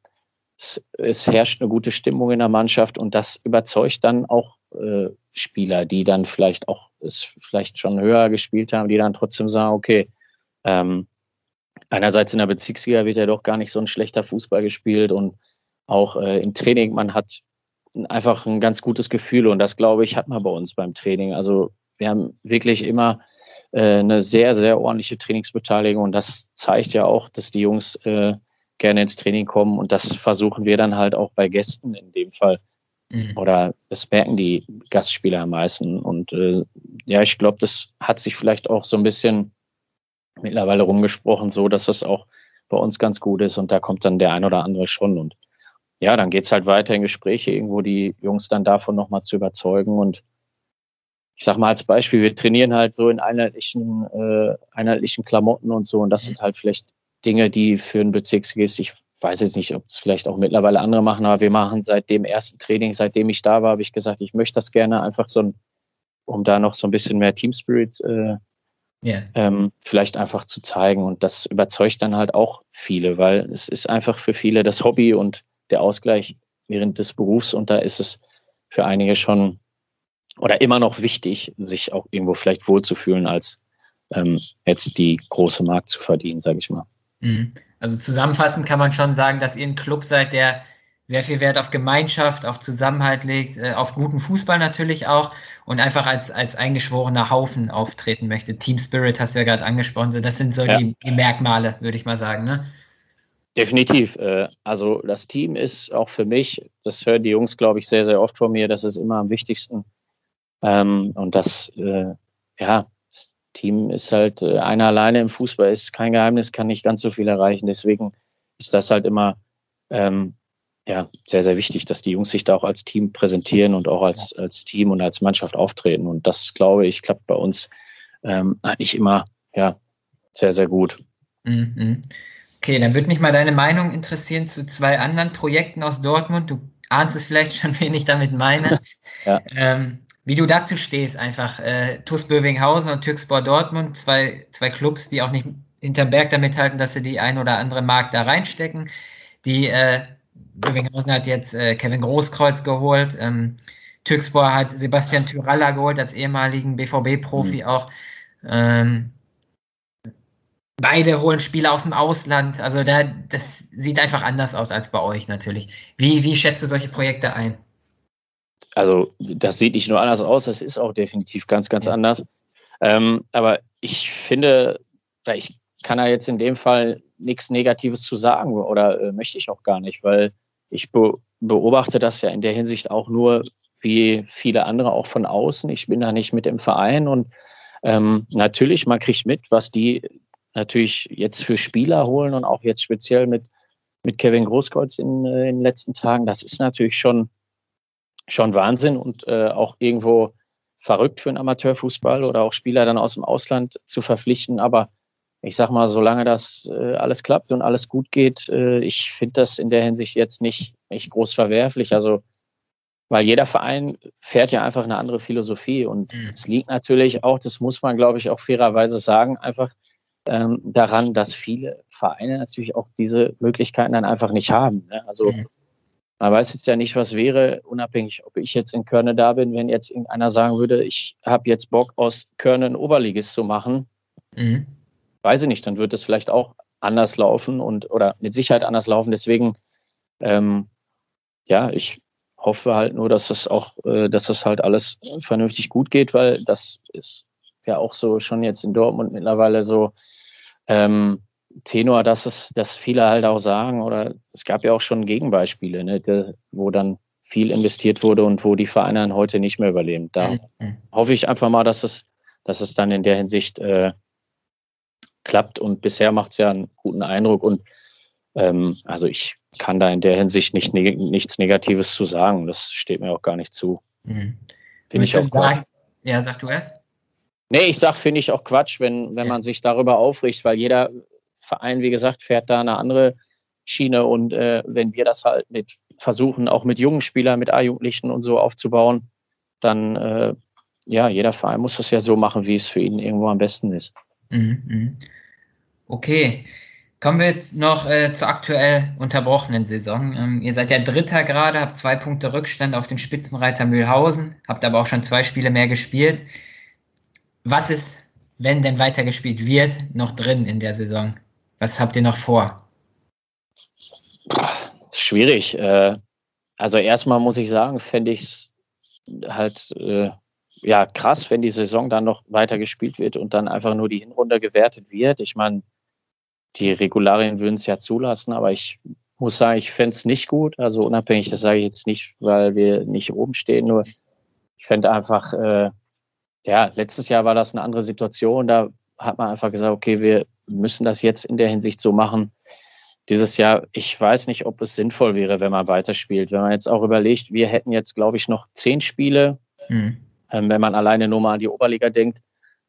es, es, herrscht eine gute Stimmung in der Mannschaft und das überzeugt dann auch äh, Spieler, die dann vielleicht auch es vielleicht schon höher gespielt haben, die dann trotzdem sagen, okay, ähm, einerseits in der Bezirksliga wird ja doch gar nicht so ein schlechter Fußball gespielt und auch äh, im Training, man hat einfach ein ganz gutes Gefühl und das, glaube ich, hat man bei uns beim Training. Also wir haben wirklich immer äh, eine sehr, sehr ordentliche Trainingsbeteiligung und das zeigt ja auch, dass die Jungs äh, gerne ins Training kommen und das versuchen wir dann halt auch bei Gästen in dem Fall. Mhm. Oder das merken die Gastspieler am meisten. Und äh, ja, ich glaube, das hat sich vielleicht auch so ein bisschen mittlerweile rumgesprochen, so dass das auch bei uns ganz gut ist und da kommt dann der ein oder andere schon. Und ja, dann geht's halt weiter in Gespräche, irgendwo die Jungs dann davon nochmal zu überzeugen. Und ich sag mal als Beispiel, wir trainieren halt so in einheitlichen, äh, einheitlichen Klamotten und so. Und das sind halt vielleicht Dinge, die für einen Bezirksligist, ich weiß jetzt nicht, ob es vielleicht auch mittlerweile andere machen, aber wir machen seit dem ersten Training, seitdem ich da war, habe ich gesagt, ich möchte das gerne einfach so ein, um da noch so ein bisschen mehr Team Spirit äh, yeah. ähm, vielleicht einfach zu zeigen. Und das überzeugt dann halt auch viele, weil es ist einfach für viele das Hobby und der Ausgleich während des Berufs. Und da ist es für einige schon oder immer noch wichtig, sich auch irgendwo vielleicht wohlzufühlen, als ähm, jetzt die große Markt zu verdienen, sage ich mal. Mhm. Also zusammenfassend kann man schon sagen, dass ihr ein Club seid, der sehr viel Wert auf Gemeinschaft, auf Zusammenhalt legt, äh, auf guten Fußball natürlich auch und einfach als, als eingeschworener Haufen auftreten möchte. Team Spirit hast du ja gerade angesprochen, so das sind so ja. die, die, Merkmale, würde ich mal sagen. Ne? Definitiv. Äh, also das Team ist auch für mich, das hören die Jungs, glaube ich, sehr, sehr oft von mir, das ist immer am wichtigsten. Ähm, und das, äh, ja, das Team ist halt, einer alleine im Fußball ist kein Geheimnis, kann nicht ganz so viel erreichen. Deswegen ist das halt immer ähm, ja, sehr, sehr wichtig, dass die Jungs sich da auch als Team präsentieren und auch als, als Team und als Mannschaft auftreten. Und das, glaube ich, klappt bei uns ähm, eigentlich immer ja, sehr, sehr gut. Mhm. Okay, dann würde mich mal deine Meinung interessieren zu zwei anderen Projekten aus Dortmund. Du ahnst es vielleicht schon, wen ich damit meine. ja. ähm, wie du dazu stehst, einfach äh, TuS Bövinghausen und Türkspor Dortmund, zwei, zwei Clubs, die auch nicht hinterm Berg damit halten, dass sie die ein oder andere Mark da reinstecken, die äh, Bövinghausen hat jetzt äh, Kevin Großkreuz geholt. Ähm, Türkspor hat Sebastian Tyralla geholt als ehemaligen BVB-Profi mhm. auch. Ähm, beide holen Spieler aus dem Ausland. Also da, das sieht einfach anders aus als bei euch natürlich. Wie, wie schätzt du solche Projekte ein? Also das sieht nicht nur anders aus, das ist auch definitiv ganz, ganz ja. anders. Ähm, aber ich finde, ich kann da jetzt in dem Fall nichts Negatives zu sagen oder äh, möchte ich auch gar nicht, weil ich be beobachte das ja in der Hinsicht auch nur wie viele andere auch von außen. Ich bin da nicht mit im Verein und ähm, natürlich, man kriegt mit, was die natürlich jetzt für Spieler holen und auch jetzt speziell mit, mit Kevin Großkreuz in, äh, in den letzten Tagen. Das ist natürlich schon, schon Wahnsinn und äh, auch irgendwo verrückt für einen Amateurfußball oder auch Spieler dann aus dem Ausland zu verpflichten. Aber ich sag mal, solange das äh, alles klappt und alles gut geht, äh, ich finde das in der Hinsicht jetzt nicht, nicht groß verwerflich. Also, weil jeder Verein fährt ja einfach eine andere Philosophie und mhm. es liegt natürlich auch, das muss man, glaube ich, auch fairerweise sagen, einfach ähm, daran, dass viele Vereine natürlich auch diese Möglichkeiten dann einfach nicht haben. Ne? Also, mhm. man weiß jetzt ja nicht, was wäre, unabhängig, ob ich jetzt in Körne da bin, wenn jetzt irgendeiner sagen würde, ich habe jetzt Bock, aus Körne ein Oberligist zu machen. Mhm weiß ich nicht, dann wird es vielleicht auch anders laufen und oder mit Sicherheit anders laufen. Deswegen, ähm, ja, ich hoffe halt nur, dass das auch, äh, dass das halt alles vernünftig gut geht, weil das ist ja auch so schon jetzt in Dortmund mittlerweile so ähm, Tenor, dass es, dass viele halt auch sagen, oder es gab ja auch schon Gegenbeispiele, ne, de, wo dann viel investiert wurde und wo die Vereine dann heute nicht mehr überleben. Da mhm. hoffe ich einfach mal, dass es, dass es dann in der Hinsicht äh, klappt. Und bisher macht es ja einen guten Eindruck. Und ähm, also ich kann da in der Hinsicht nicht, ne nichts Negatives zu sagen. Das steht mir auch gar nicht zu. Mhm. Finde ich auch sagen, Ja, sag du erst. Nee, ich sag, finde ich auch Quatsch, wenn, wenn ja. man sich darüber aufricht, weil jeder Verein, wie gesagt, fährt da eine andere Schiene und äh, wenn wir das halt mit versuchen, auch mit jungen Spielern, mit A-Jugendlichen und so aufzubauen, dann äh, ja, jeder Verein muss das ja so machen, wie es für ihn irgendwo am besten ist. Mhm, mhm. Okay. Kommen wir jetzt noch äh, zur aktuell unterbrochenen Saison. Ähm, ihr seid ja Dritter gerade, habt zwei Punkte Rückstand auf den Spitzenreiter Mühlhausen, habt aber auch schon zwei Spiele mehr gespielt. Was ist, wenn denn weitergespielt wird, noch drin in der Saison? Was habt ihr noch vor? Schwierig. Äh, also erstmal muss ich sagen, fände ich es halt äh, ja krass, wenn die Saison dann noch weiter gespielt wird und dann einfach nur die Hinrunde gewertet wird. Ich meine, die Regularien würden es ja zulassen, aber ich muss sagen, ich fände es nicht gut. Also unabhängig, das sage ich jetzt nicht, weil wir nicht oben stehen, nur ich fände einfach, äh, ja, letztes Jahr war das eine andere Situation. Da hat man einfach gesagt, okay, wir müssen das jetzt in der Hinsicht so machen. Dieses Jahr, ich weiß nicht, ob es sinnvoll wäre, wenn man weiterspielt. Wenn man jetzt auch überlegt, wir hätten jetzt, glaube ich, noch zehn Spiele, mhm. Ähm, wenn man alleine nur mal an die Oberliga denkt.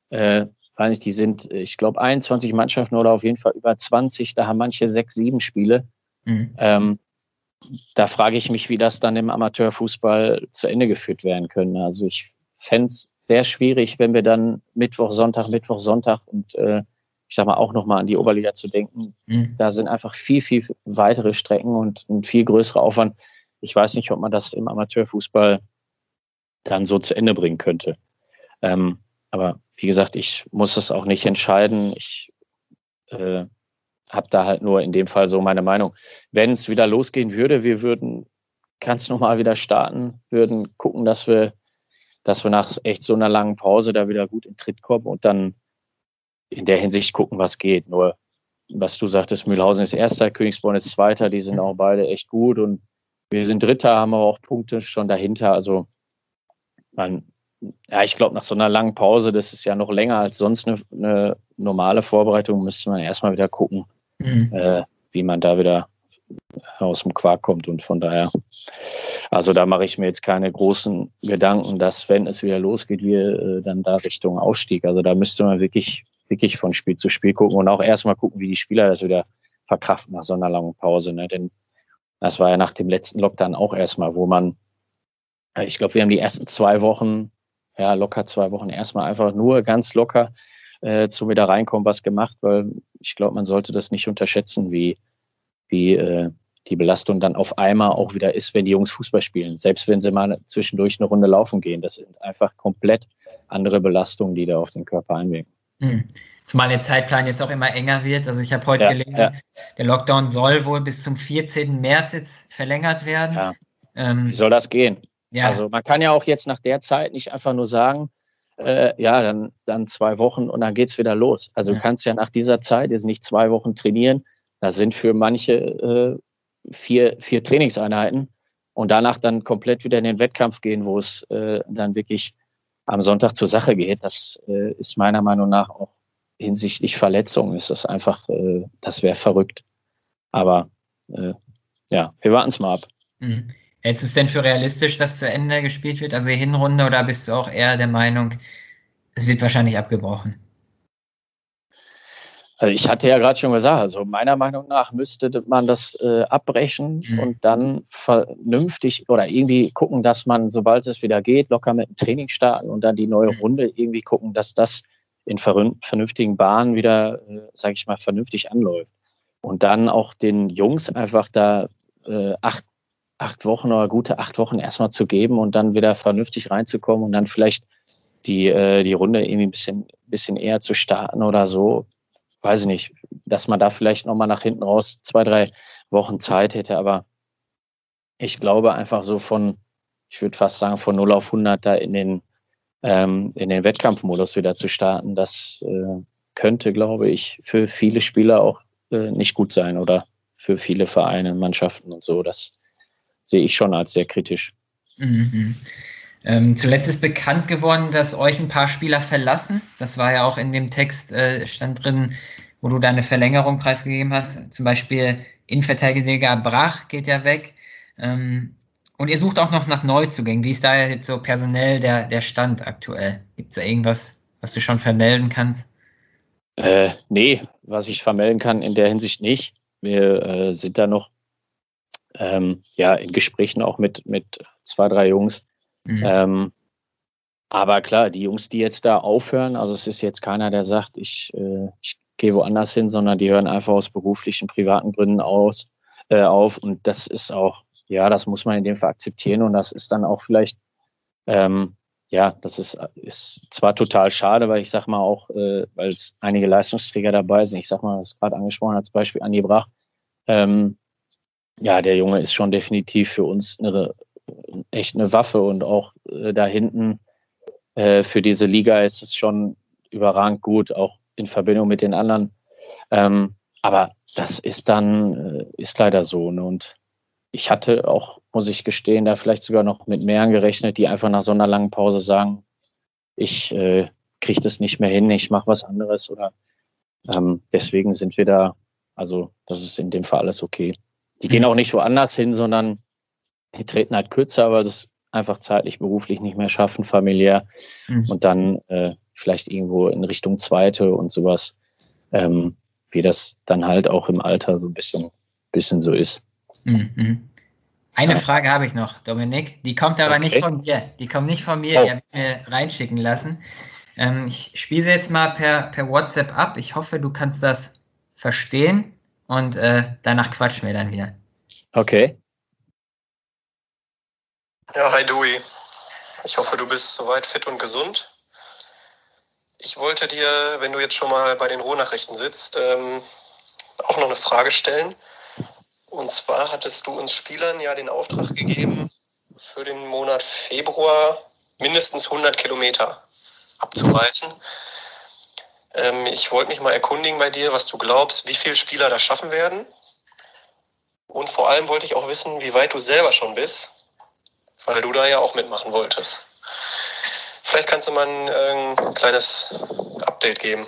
Äh, weiß nicht, die sind, ich glaube, 21 Mannschaften oder auf jeden Fall über 20. Da haben manche sechs, sieben Spiele. Mhm. Ähm, da frage ich mich, wie das dann im Amateurfußball zu Ende geführt werden können. Also ich fände es sehr schwierig, wenn wir dann Mittwoch, Sonntag, Mittwoch, Sonntag und äh, ich sag mal auch nochmal an die Oberliga zu denken. Mhm. Da sind einfach viel, viel weitere Strecken und ein viel größerer Aufwand. Ich weiß nicht, ob man das im Amateurfußball dann so zu Ende bringen könnte. Ähm, aber wie gesagt, ich muss das auch nicht entscheiden. Ich äh, habe da halt nur in dem Fall so meine Meinung. Wenn es wieder losgehen würde, wir würden ganz normal wieder starten, würden gucken, dass wir dass wir nach echt so einer langen Pause da wieder gut in Tritt kommen und dann in der Hinsicht gucken, was geht. Nur, was du sagtest, Mühlhausen ist Erster, Königsborn ist Zweiter, die sind auch beide echt gut und wir sind Dritter, haben aber auch Punkte schon dahinter. Also, man, ja, ich glaube, nach so einer langen Pause, das ist ja noch länger als sonst eine, eine normale Vorbereitung, müsste man erstmal wieder gucken, mhm. äh, wie man da wieder aus dem Quark kommt. Und von daher, also da mache ich mir jetzt keine großen Gedanken, dass wenn es wieder losgeht, wir äh, dann da Richtung Aufstieg. Also da müsste man wirklich, wirklich von Spiel zu Spiel gucken und auch erstmal gucken, wie die Spieler das wieder verkraften nach so einer langen Pause. Ne? Denn das war ja nach dem letzten Lockdown auch erstmal, wo man, ich glaube, wir haben die ersten zwei Wochen, ja, locker zwei Wochen erstmal einfach nur ganz locker äh, zum wieder reinkommen was gemacht, weil ich glaube, man sollte das nicht unterschätzen, wie wie äh, die Belastung dann auf einmal auch wieder ist, wenn die Jungs Fußball spielen. Selbst wenn sie mal zwischendurch eine Runde laufen gehen. Das sind einfach komplett andere Belastungen, die da auf den Körper einwirken. Hm. Zumal der Zeitplan jetzt auch immer enger wird. Also ich habe heute ja, gelesen, ja. der Lockdown soll wohl bis zum 14. März jetzt verlängert werden. Ja. Ähm, Wie soll das gehen? Ja. Also man kann ja auch jetzt nach der Zeit nicht einfach nur sagen, äh, ja, dann, dann zwei Wochen und dann geht es wieder los. Also du kannst ja nach dieser Zeit jetzt nicht zwei Wochen trainieren, das sind für manche äh, vier, vier Trainingseinheiten und danach dann komplett wieder in den Wettkampf gehen, wo es äh, dann wirklich am Sonntag zur Sache geht. Das äh, ist meiner Meinung nach auch hinsichtlich Verletzungen ist das einfach, äh, das wäre verrückt. Aber äh, ja, wir warten es mal ab. Mhm. Hältst du es denn für realistisch, dass zu Ende gespielt wird, also die Hinrunde, oder bist du auch eher der Meinung, es wird wahrscheinlich abgebrochen? Also ich hatte ja gerade schon gesagt, also meiner Meinung nach müsste man das äh, abbrechen mhm. und dann vernünftig oder irgendwie gucken, dass man, sobald es wieder geht, locker mit dem Training starten und dann die neue mhm. Runde irgendwie gucken, dass das in vernünftigen Bahnen wieder, äh, sage ich mal, vernünftig anläuft. Und dann auch den Jungs einfach da äh, acht, acht Wochen oder gute acht Wochen erstmal zu geben und dann wieder vernünftig reinzukommen und dann vielleicht die, äh, die Runde irgendwie ein bisschen, bisschen eher zu starten oder so weiß ich nicht, dass man da vielleicht nochmal nach hinten raus zwei, drei Wochen Zeit hätte. Aber ich glaube einfach so von, ich würde fast sagen, von 0 auf 100 da in den, ähm, in den Wettkampfmodus wieder zu starten, das äh, könnte, glaube ich, für viele Spieler auch äh, nicht gut sein oder für viele Vereine, Mannschaften und so. Das sehe ich schon als sehr kritisch. Mhm. Ähm, zuletzt ist bekannt geworden, dass euch ein paar Spieler verlassen. Das war ja auch in dem Text, äh, stand drin, wo du deine Verlängerung preisgegeben hast. Zum Beispiel Innenverteidiger Brach geht ja weg. Ähm, und ihr sucht auch noch nach Neuzugängen. Wie ist da jetzt so personell der, der Stand aktuell? Gibt es da irgendwas, was du schon vermelden kannst? Äh, nee, was ich vermelden kann in der Hinsicht nicht. Wir äh, sind da noch ähm, ja, in Gesprächen auch mit, mit zwei, drei Jungs. Mhm. Ähm, aber klar, die Jungs, die jetzt da aufhören, also es ist jetzt keiner, der sagt, ich, äh, ich gehe woanders hin, sondern die hören einfach aus beruflichen, privaten Gründen aus, äh, auf. Und das ist auch, ja, das muss man in dem Fall akzeptieren. Und das ist dann auch vielleicht, ähm, ja, das ist, ist zwar total schade, weil ich sag mal auch, äh, weil es einige Leistungsträger dabei sind, ich sag mal, das ist gerade angesprochen als Beispiel Andi Brach, ähm, ja, der Junge ist schon definitiv für uns eine, echt eine Waffe und auch äh, da hinten äh, für diese Liga ist es schon überragend gut, auch in Verbindung mit den anderen. Ähm, aber das ist dann, äh, ist leider so. Ne? Und ich hatte auch, muss ich gestehen, da vielleicht sogar noch mit mehreren gerechnet, die einfach nach so einer langen Pause sagen, ich äh, kriege das nicht mehr hin, ich mache was anderes oder ähm, deswegen sind wir da, also das ist in dem Fall alles okay. Die gehen auch nicht woanders hin, sondern die treten halt kürzer, weil das einfach zeitlich, beruflich nicht mehr schaffen, familiär. Mhm. Und dann äh, vielleicht irgendwo in Richtung zweite und sowas, ähm, wie das dann halt auch im Alter so ein bisschen, bisschen so ist. Mhm. Eine ja. Frage habe ich noch, Dominik. Die kommt aber okay. nicht von mir. Die kommt nicht von mir. Oh. Die habe ich mir reinschicken lassen. Ähm, ich spiele sie jetzt mal per, per WhatsApp ab. Ich hoffe, du kannst das verstehen und äh, danach quatschen wir dann wieder. Okay. Ja, hi Dewey. Ich hoffe, du bist soweit fit und gesund. Ich wollte dir, wenn du jetzt schon mal bei den Ruhrnachrichten sitzt, ähm, auch noch eine Frage stellen. Und zwar hattest du uns Spielern ja den Auftrag gegeben, für den Monat Februar mindestens 100 Kilometer abzureißen. Ähm, ich wollte mich mal erkundigen bei dir, was du glaubst, wie viele Spieler das schaffen werden. Und vor allem wollte ich auch wissen, wie weit du selber schon bist, weil du da ja auch mitmachen wolltest. Vielleicht kannst du mal ein, ein kleines Update geben.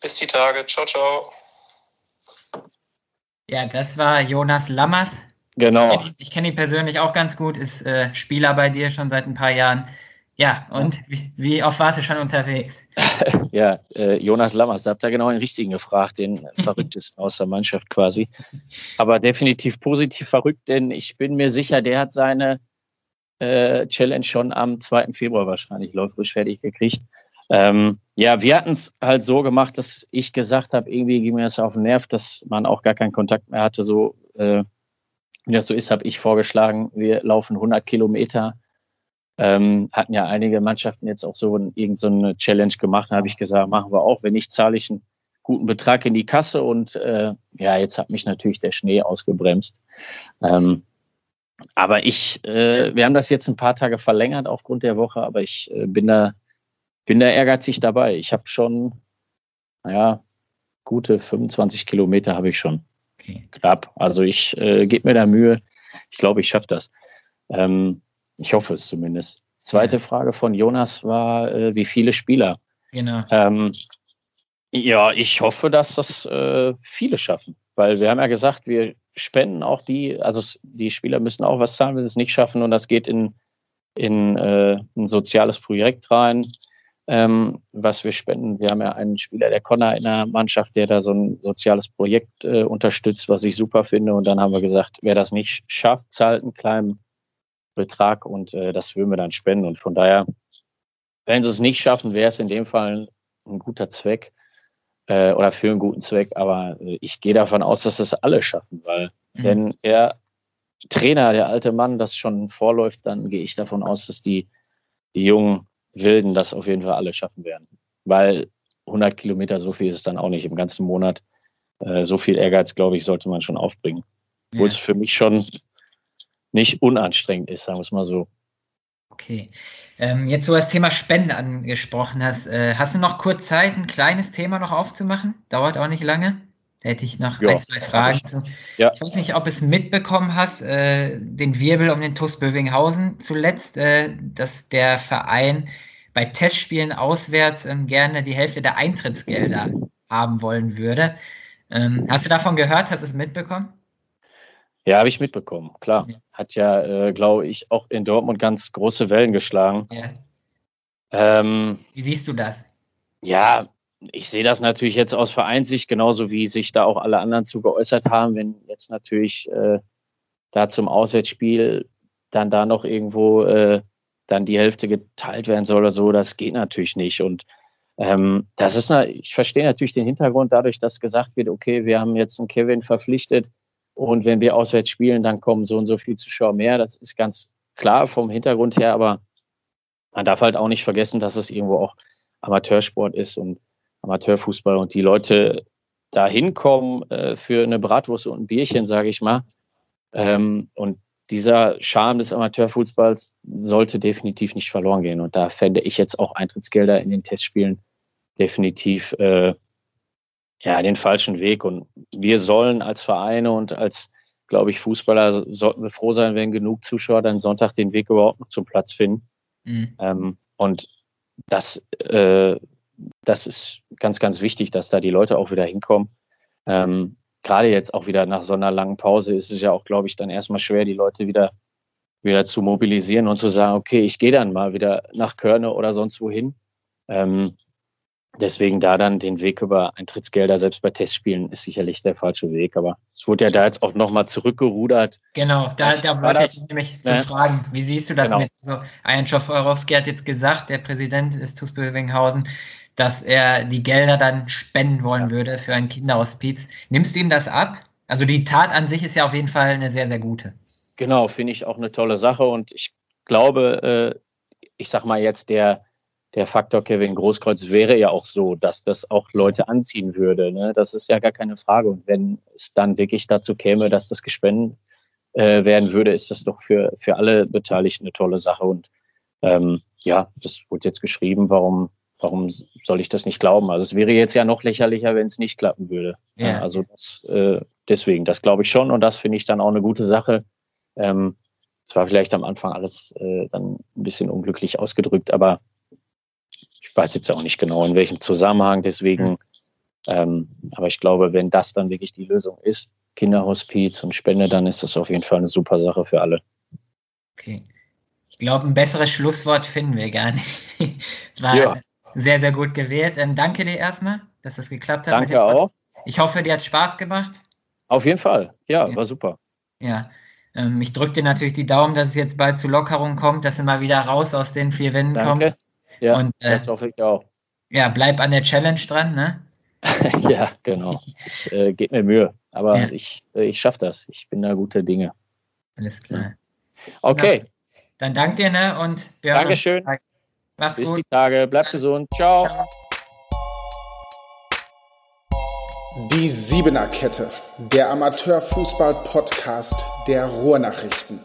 Bis die Tage. Ciao, ciao. Ja, das war Jonas Lammers. Genau. Ich kenne ihn, kenn ihn, persönlich auch ganz gut, ist äh, Spieler bei dir schon seit ein paar Jahren. Ja, und wie, wie oft warst du schon unterwegs? ja, äh, Jonas Lammers, da habt ihr genau den richtigen gefragt, den verrücktesten aus der Mannschaft quasi. Aber definitiv positiv verrückt, denn ich bin mir sicher, der hat seine äh, Challenge schon am 2. Februar wahrscheinlich läuferisch fertig gekriegt. Ähm, ja, wir hatten es halt so gemacht, dass ich gesagt habe, irgendwie ging mir das auf den Nerv, dass man auch gar keinen Kontakt mehr hatte. So, äh, wie das so ist, habe ich vorgeschlagen, wir laufen 100 Kilometer ähm, hatten ja einige Mannschaften jetzt auch so irgendeine so Challenge gemacht. Da habe ich gesagt, machen wir auch. Wenn nicht, zahle ich einen guten Betrag in die Kasse. Und äh, ja, jetzt hat mich natürlich der Schnee ausgebremst. Ähm, aber ich, äh, wir haben das jetzt ein paar Tage verlängert aufgrund der Woche, aber ich äh, bin da, bin da ehrgeizig dabei. Ich habe schon, naja, gute 25 Kilometer habe ich schon. Okay. Knapp. Also ich äh, gebe mir da Mühe. Ich glaube, ich schaffe das. Ähm, ich hoffe es zumindest. Zweite. Frage von Jonas war, äh, wie viele Spieler? Genau. Ähm, ja, ich hoffe, dass das äh, viele schaffen, weil wir haben ja gesagt, wir spenden auch die, also die Spieler müssen auch was zahlen, wenn sie es nicht schaffen und das geht in, in äh, ein soziales Projekt rein, ähm, was wir spenden. Wir haben ja einen Spieler, der Connor in der Mannschaft, der da so ein soziales Projekt äh, unterstützt, was ich super finde und dann haben wir gesagt, wer das nicht schafft, zahlt einen kleinen Betrag und äh, das würden wir dann spenden. Und von daher, wenn sie es nicht schaffen, wäre es in dem Fall ein guter Zweck äh, oder für einen guten Zweck. Aber äh, ich gehe davon aus, dass es alle schaffen, weil mhm. wenn der Trainer, der alte Mann, das schon vorläuft, dann gehe ich davon aus, dass die, die jungen Wilden das auf jeden Fall alle schaffen werden. Weil 100 Kilometer, so viel ist es dann auch nicht im ganzen Monat. Äh, so viel Ehrgeiz, glaube ich, sollte man schon aufbringen. Obwohl ja. es für mich schon nicht unanstrengend ist, sagen wir es mal so. Okay. Ähm, jetzt, wo du das Thema Spende angesprochen hast, äh, hast du noch kurz Zeit, ein kleines Thema noch aufzumachen? Dauert auch nicht lange. Da hätte ich noch ja, ein, zwei Fragen ich. zu. Ja. Ich weiß nicht, ob du es mitbekommen hast, äh, den Wirbel um den TuS Bövinghausen zuletzt, äh, dass der Verein bei Testspielen auswärts ähm, gerne die Hälfte der Eintrittsgelder haben wollen würde. Ähm, hast du davon gehört? Hast du es mitbekommen? Ja, habe ich mitbekommen, klar. Ja. Hat ja, äh, glaube ich, auch in Dortmund ganz große Wellen geschlagen. Ja. Ähm, Wie siehst du das? Ja, ich sehe das natürlich jetzt aus Vereinssicht, genauso wie sich da auch alle anderen zu geäußert haben. Wenn jetzt natürlich äh, da zum Auswärtsspiel dann da noch irgendwo äh, dann die Hälfte geteilt werden soll oder so, das geht natürlich nicht. Und ähm, das ist, ich verstehe natürlich den Hintergrund dadurch, dass gesagt wird, okay, wir haben jetzt einen Kevin verpflichtet und wenn wir auswärts spielen, dann kommen so und so viele Zuschauer mehr. Das ist ganz klar vom Hintergrund her, aber man darf halt auch nicht vergessen, dass es irgendwo auch Amateursport ist und Amateurfußball und die Leute da hinkommen äh, für eine Bratwurst und ein Bierchen, sage ich mal. Ähm, und dieser Charme des Amateurfußballs sollte definitiv nicht verloren gehen. Und da fände ich jetzt auch Eintrittsgelder in den Testspielen definitiv äh, ja, den falschen Weg. Und wir sollen als Vereine und als, glaube ich, Fußballer sollten wir froh sein, wenn genug Zuschauer dann Sonntag den Weg überhaupt noch zum Platz finden. Mhm. Ähm, und das, äh, das ist ganz, ganz wichtig, dass da die Leute auch wieder hinkommen. Ähm, gerade jetzt auch wieder nach so einer langen Pause ist es ja auch, glaube ich, dann erstmal schwer, die Leute wieder, wieder zu mobilisieren und zu sagen, okay, ich gehe dann mal wieder nach Körne oder sonst wohin. Ähm, deswegen da dann den Weg über Eintrittsgelder, selbst bei Testspielen, ist sicherlich der falsche Weg. Aber es wurde ja da jetzt auch nochmal zurückgerudert. Genau, da, da wollte ich nämlich ne? zu fragen, wie siehst du das genau. mit? So, Ayan Schofforowski hat jetzt gesagt, der Präsident ist TuS Bövinghausen, dass er die Gelder dann spenden wollen würde für ein Kinderhospiz. Nimmst du ihm das ab? Also die Tat an sich ist ja auf jeden Fall eine sehr, sehr gute. Genau, finde ich auch eine tolle Sache und ich glaube, äh, ich sag mal jetzt, der, der Faktor Kevin Großkreuz wäre ja auch so, dass das auch Leute anziehen würde. Ne? Das ist ja gar keine Frage. Und wenn es dann wirklich dazu käme, dass das gespendet äh, werden würde, ist das doch für, für alle Beteiligten eine tolle Sache. Und ähm, ja, das wurde jetzt geschrieben, warum, warum soll ich das nicht glauben? Also es wäre jetzt ja noch lächerlicher, wenn es nicht klappen würde. Ja. Also das, äh, deswegen, das glaube ich schon und das finde ich dann auch eine gute Sache. Ähm, es war vielleicht am Anfang alles äh, dann ein bisschen unglücklich ausgedrückt, aber ich weiß jetzt auch nicht genau, in welchem Zusammenhang. Deswegen, ähm, aber ich glaube, wenn das dann wirklich die Lösung ist, Kinderhospiz und Spende, dann ist das auf jeden Fall eine super Sache für alle. Okay. Ich glaube, ein besseres Schlusswort finden wir gar nicht. es war ja sehr, sehr gut gewählt. Ähm, danke dir erstmal, dass das geklappt hat. Danke auch. Ich hoffe, dir hat Spaß gemacht. Auf jeden Fall. Ja, ja. war super. Ja. Ähm, ich drücke dir natürlich die Daumen, dass es jetzt bald zu Lockerung kommt, dass du mal wieder raus aus den vier Wänden danke. kommst. Ja, Und, äh, das hoffe ich auch. Ja, bleib an der Challenge dran, ne? ja, genau. Ich äh, gebe mir Mühe. Aber ja. ich, äh, ich schaffe das. Ich bin da gute Dinge. Alles klar. Okay. Ja. Dann danke dir, ne? Und wir Dankeschön. Uns. Macht's Bis gut. die Tage. Bleibt gesund. Ciao. Ciao. Die Siebener Kette, der Amateurfußball-Podcast der Ruhrnachrichten.